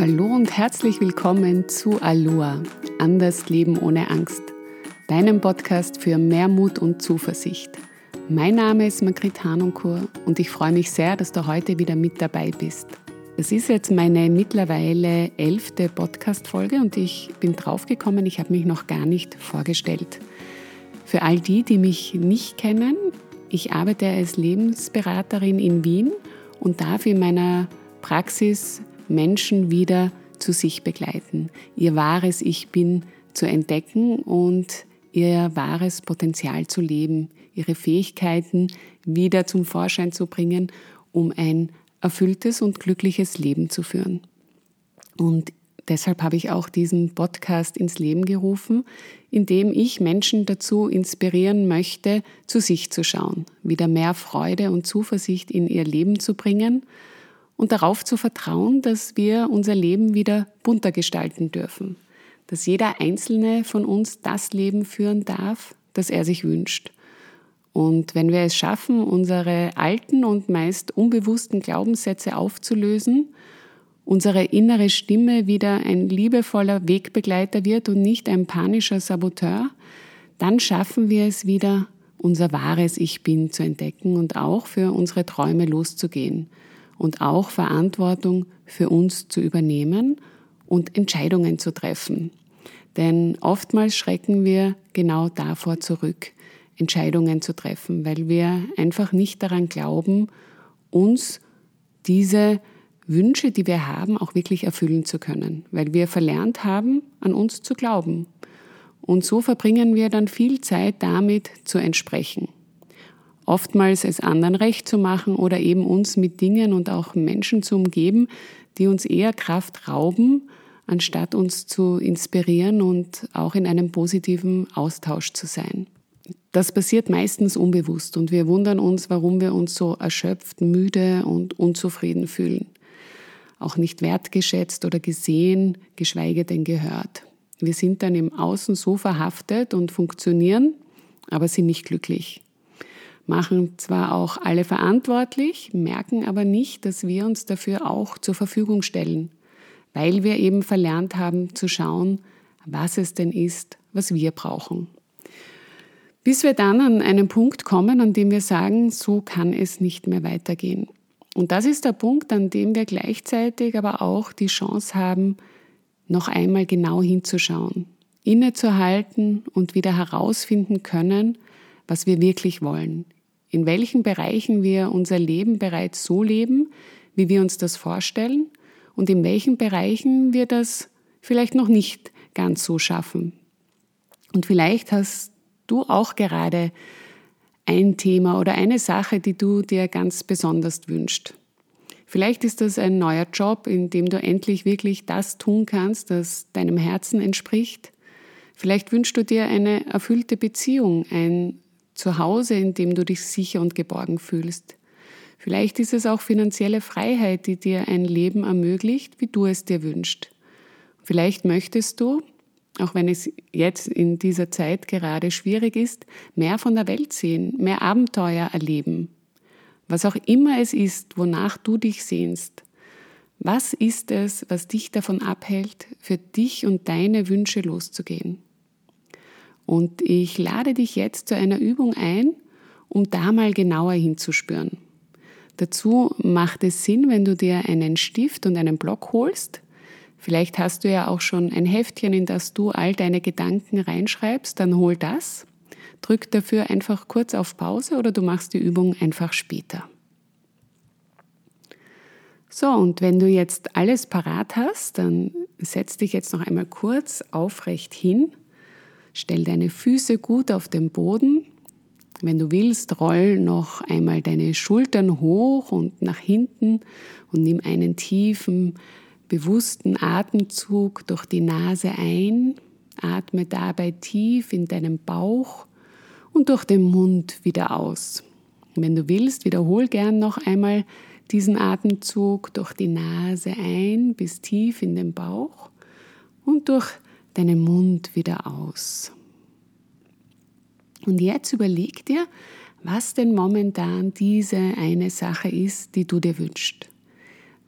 Hallo und herzlich willkommen zu Aloha, Anders Leben ohne Angst, deinem Podcast für mehr Mut und Zuversicht. Mein Name ist Margrit Hanunkur und ich freue mich sehr, dass du heute wieder mit dabei bist. Es ist jetzt meine mittlerweile elfte Podcast-Folge und ich bin draufgekommen, ich habe mich noch gar nicht vorgestellt. Für all die, die mich nicht kennen, ich arbeite als Lebensberaterin in Wien und darf in meiner Praxis Menschen wieder zu sich begleiten, ihr wahres Ich bin zu entdecken und ihr wahres Potenzial zu leben, ihre Fähigkeiten wieder zum Vorschein zu bringen, um ein erfülltes und glückliches Leben zu führen. Und deshalb habe ich auch diesen Podcast ins Leben gerufen, in dem ich Menschen dazu inspirieren möchte, zu sich zu schauen, wieder mehr Freude und Zuversicht in ihr Leben zu bringen und darauf zu vertrauen, dass wir unser Leben wieder bunter gestalten dürfen, dass jeder einzelne von uns das Leben führen darf, das er sich wünscht. Und wenn wir es schaffen, unsere alten und meist unbewussten Glaubenssätze aufzulösen, unsere innere Stimme wieder ein liebevoller Wegbegleiter wird und nicht ein panischer Saboteur, dann schaffen wir es wieder, unser wahres Ich bin zu entdecken und auch für unsere Träume loszugehen und auch Verantwortung für uns zu übernehmen und Entscheidungen zu treffen. Denn oftmals schrecken wir genau davor zurück, Entscheidungen zu treffen, weil wir einfach nicht daran glauben, uns diese Wünsche, die wir haben, auch wirklich erfüllen zu können, weil wir verlernt haben, an uns zu glauben. Und so verbringen wir dann viel Zeit damit zu entsprechen oftmals es anderen recht zu machen oder eben uns mit Dingen und auch Menschen zu umgeben, die uns eher Kraft rauben, anstatt uns zu inspirieren und auch in einem positiven Austausch zu sein. Das passiert meistens unbewusst und wir wundern uns, warum wir uns so erschöpft, müde und unzufrieden fühlen. Auch nicht wertgeschätzt oder gesehen, geschweige denn gehört. Wir sind dann im Außen so verhaftet und funktionieren, aber sind nicht glücklich machen zwar auch alle verantwortlich, merken aber nicht, dass wir uns dafür auch zur Verfügung stellen, weil wir eben verlernt haben zu schauen, was es denn ist, was wir brauchen. Bis wir dann an einen Punkt kommen, an dem wir sagen, so kann es nicht mehr weitergehen. Und das ist der Punkt, an dem wir gleichzeitig aber auch die Chance haben, noch einmal genau hinzuschauen, innezuhalten und wieder herausfinden können, was wir wirklich wollen, in welchen Bereichen wir unser Leben bereits so leben, wie wir uns das vorstellen und in welchen Bereichen wir das vielleicht noch nicht ganz so schaffen. Und vielleicht hast du auch gerade ein Thema oder eine Sache, die du dir ganz besonders wünschst. Vielleicht ist das ein neuer Job, in dem du endlich wirklich das tun kannst, das deinem Herzen entspricht. Vielleicht wünschst du dir eine erfüllte Beziehung, ein Zuhause, in dem du dich sicher und geborgen fühlst. Vielleicht ist es auch finanzielle Freiheit, die dir ein Leben ermöglicht, wie du es dir wünschst. Vielleicht möchtest du, auch wenn es jetzt in dieser Zeit gerade schwierig ist, mehr von der Welt sehen, mehr Abenteuer erleben. Was auch immer es ist, wonach du dich sehnst. Was ist es, was dich davon abhält, für dich und deine Wünsche loszugehen? Und ich lade dich jetzt zu einer Übung ein, um da mal genauer hinzuspüren. Dazu macht es Sinn, wenn du dir einen Stift und einen Block holst. Vielleicht hast du ja auch schon ein Heftchen, in das du all deine Gedanken reinschreibst, dann hol das. Drück dafür einfach kurz auf Pause oder du machst die Übung einfach später. So, und wenn du jetzt alles parat hast, dann setz dich jetzt noch einmal kurz aufrecht hin Stell deine Füße gut auf den Boden. Wenn du willst, roll noch einmal deine Schultern hoch und nach hinten und nimm einen tiefen, bewussten Atemzug durch die Nase ein. Atme dabei tief in deinen Bauch und durch den Mund wieder aus. Wenn du willst, wiederhol gern noch einmal diesen Atemzug durch die Nase ein bis tief in den Bauch und durch deinen Mund wieder aus. Und jetzt überleg dir, was denn momentan diese eine Sache ist, die du dir wünschst.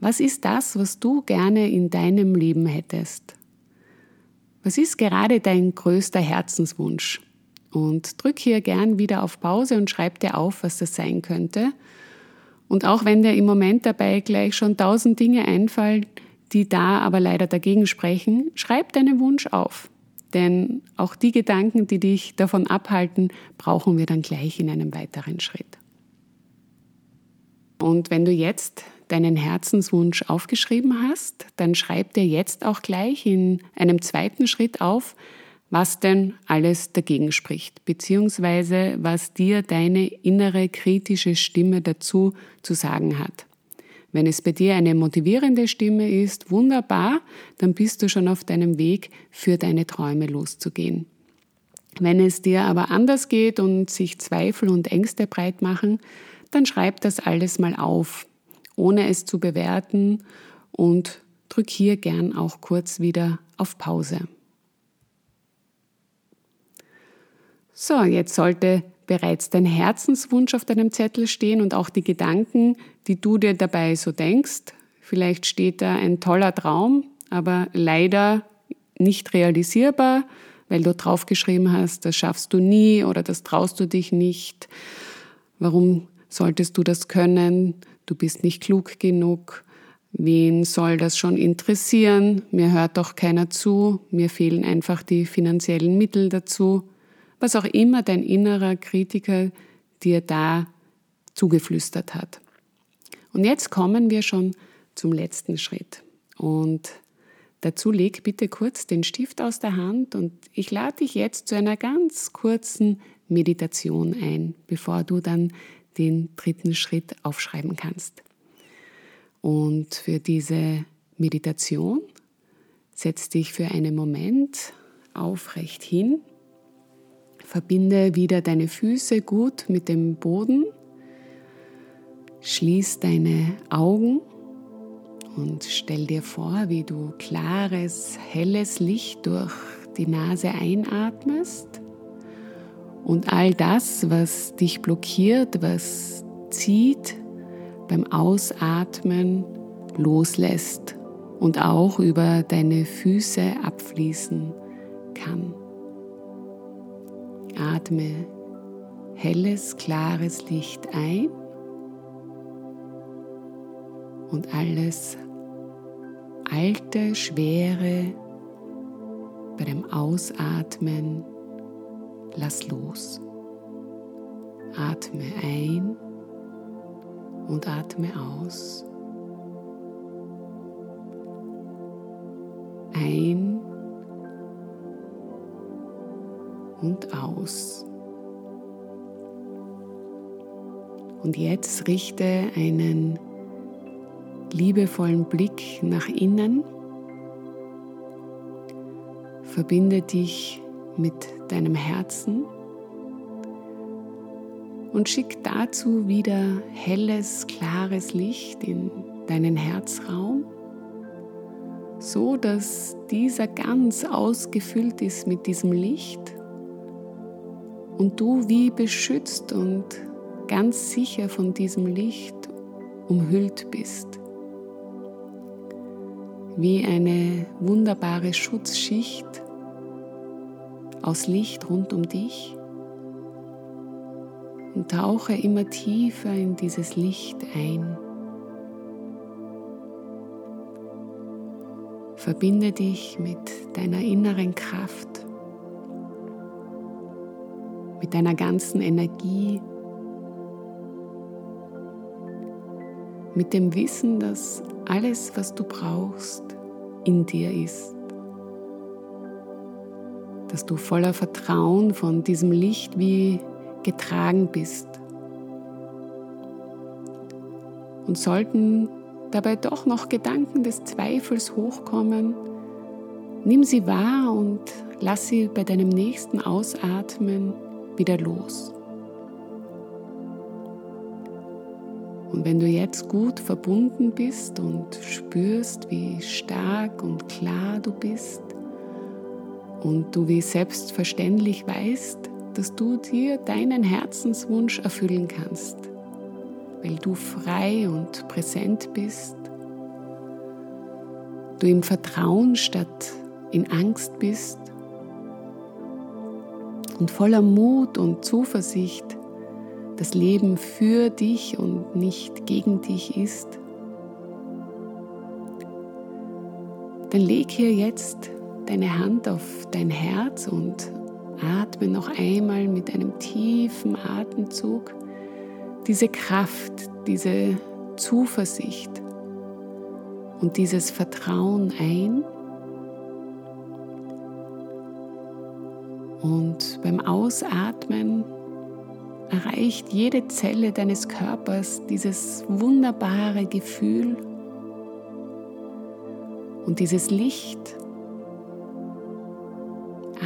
Was ist das, was du gerne in deinem Leben hättest? Was ist gerade dein größter Herzenswunsch? Und drück hier gern wieder auf Pause und schreib dir auf, was das sein könnte. Und auch wenn dir im Moment dabei gleich schon tausend Dinge einfallen, die da aber leider dagegen sprechen, schreib deinen Wunsch auf. Denn auch die Gedanken, die dich davon abhalten, brauchen wir dann gleich in einem weiteren Schritt. Und wenn du jetzt deinen Herzenswunsch aufgeschrieben hast, dann schreib dir jetzt auch gleich in einem zweiten Schritt auf, was denn alles dagegen spricht, beziehungsweise was dir deine innere kritische Stimme dazu zu sagen hat. Wenn es bei dir eine motivierende Stimme ist, wunderbar, dann bist du schon auf deinem Weg, für deine Träume loszugehen. Wenn es dir aber anders geht und sich Zweifel und Ängste breit machen, dann schreib das alles mal auf, ohne es zu bewerten und drück hier gern auch kurz wieder auf Pause. So, jetzt sollte bereits dein Herzenswunsch auf deinem Zettel stehen und auch die Gedanken, die du dir dabei so denkst. Vielleicht steht da ein toller Traum, aber leider nicht realisierbar, weil du draufgeschrieben hast, das schaffst du nie oder das traust du dich nicht. Warum solltest du das können? Du bist nicht klug genug. Wen soll das schon interessieren? Mir hört doch keiner zu. Mir fehlen einfach die finanziellen Mittel dazu was auch immer dein innerer Kritiker dir da zugeflüstert hat. Und jetzt kommen wir schon zum letzten Schritt. Und dazu leg bitte kurz den Stift aus der Hand und ich lade dich jetzt zu einer ganz kurzen Meditation ein, bevor du dann den dritten Schritt aufschreiben kannst. Und für diese Meditation setz dich für einen Moment aufrecht hin Verbinde wieder deine Füße gut mit dem Boden. Schließ deine Augen und stell dir vor, wie du klares, helles Licht durch die Nase einatmest und all das, was dich blockiert, was zieht, beim Ausatmen loslässt und auch über deine Füße abfließen kann. Atme helles, klares Licht ein und alles alte, schwere bei dem Ausatmen lass los. Atme ein und atme aus. Ein und aus. Und jetzt richte einen liebevollen Blick nach innen. Verbinde dich mit deinem Herzen und schick dazu wieder helles, klares Licht in deinen Herzraum, so dass dieser ganz ausgefüllt ist mit diesem Licht und du wie beschützt und ganz sicher von diesem Licht umhüllt bist. Wie eine wunderbare Schutzschicht aus Licht rund um dich und tauche immer tiefer in dieses Licht ein. Verbinde dich mit deiner inneren Kraft mit deiner ganzen Energie, mit dem Wissen, dass alles, was du brauchst, in dir ist. Dass du voller Vertrauen von diesem Licht wie getragen bist. Und sollten dabei doch noch Gedanken des Zweifels hochkommen, nimm sie wahr und lass sie bei deinem nächsten Ausatmen wieder los. Und wenn du jetzt gut verbunden bist und spürst, wie stark und klar du bist und du wie selbstverständlich weißt, dass du dir deinen Herzenswunsch erfüllen kannst, weil du frei und präsent bist du im Vertrauen statt in Angst bist und voller Mut und Zuversicht das Leben für dich und nicht gegen dich ist, dann leg hier jetzt deine Hand auf dein Herz und atme noch einmal mit einem tiefen Atemzug diese Kraft, diese Zuversicht und dieses Vertrauen ein. Und beim Ausatmen erreicht jede Zelle deines Körpers dieses wunderbare Gefühl und dieses Licht.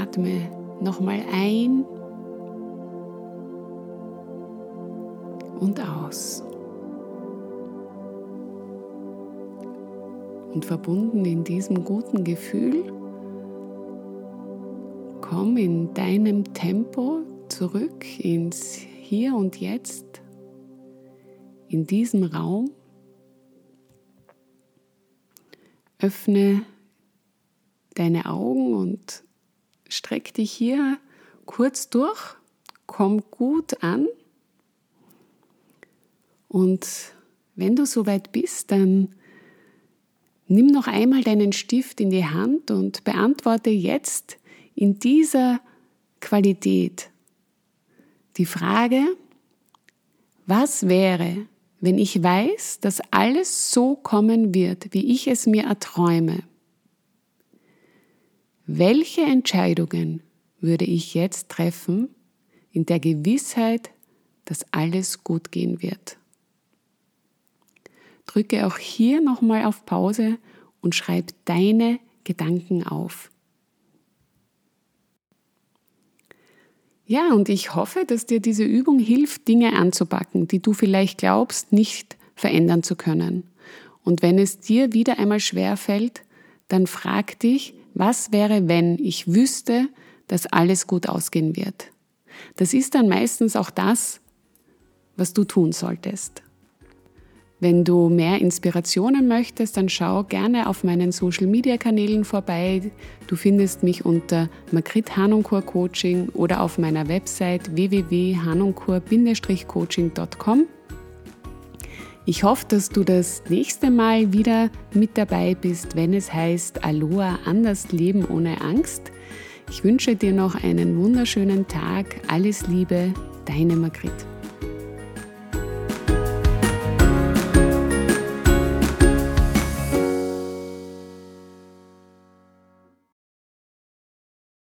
Atme nochmal ein und aus. Und verbunden in diesem guten Gefühl, komm in deinem Tempo zurück ins Hier und Jetzt, in diesen Raum. Öffne deine Augen und streck dich hier kurz durch, komm gut an. Und wenn du soweit bist, dann nimm noch einmal deinen Stift in die Hand und beantworte jetzt in dieser Qualität die Frage, was wäre, wenn ich weiß, dass alles so kommen wird, wie ich es mir erträume? Welche Entscheidungen würde ich jetzt treffen in der Gewissheit, dass alles gut gehen wird? Drücke auch hier nochmal auf Pause und schreib deine Gedanken auf. Ja, und ich hoffe, dass dir diese Übung hilft, Dinge anzupacken, die du vielleicht glaubst, nicht verändern zu können. Und wenn es dir wieder einmal schwer fällt, dann frag dich, was wäre, wenn ich wüsste, dass alles gut ausgehen wird? Das ist dann meistens auch das, was du tun solltest. Wenn du mehr Inspirationen möchtest, dann schau gerne auf meinen Social Media Kanälen vorbei. Du findest mich unter Magrit Hanunkur Coaching oder auf meiner Website www.hanunkur-coaching.com. Ich hoffe, dass du das nächste Mal wieder mit dabei bist, wenn es heißt Aloha, anders leben ohne Angst. Ich wünsche dir noch einen wunderschönen Tag. Alles Liebe, deine Margrit.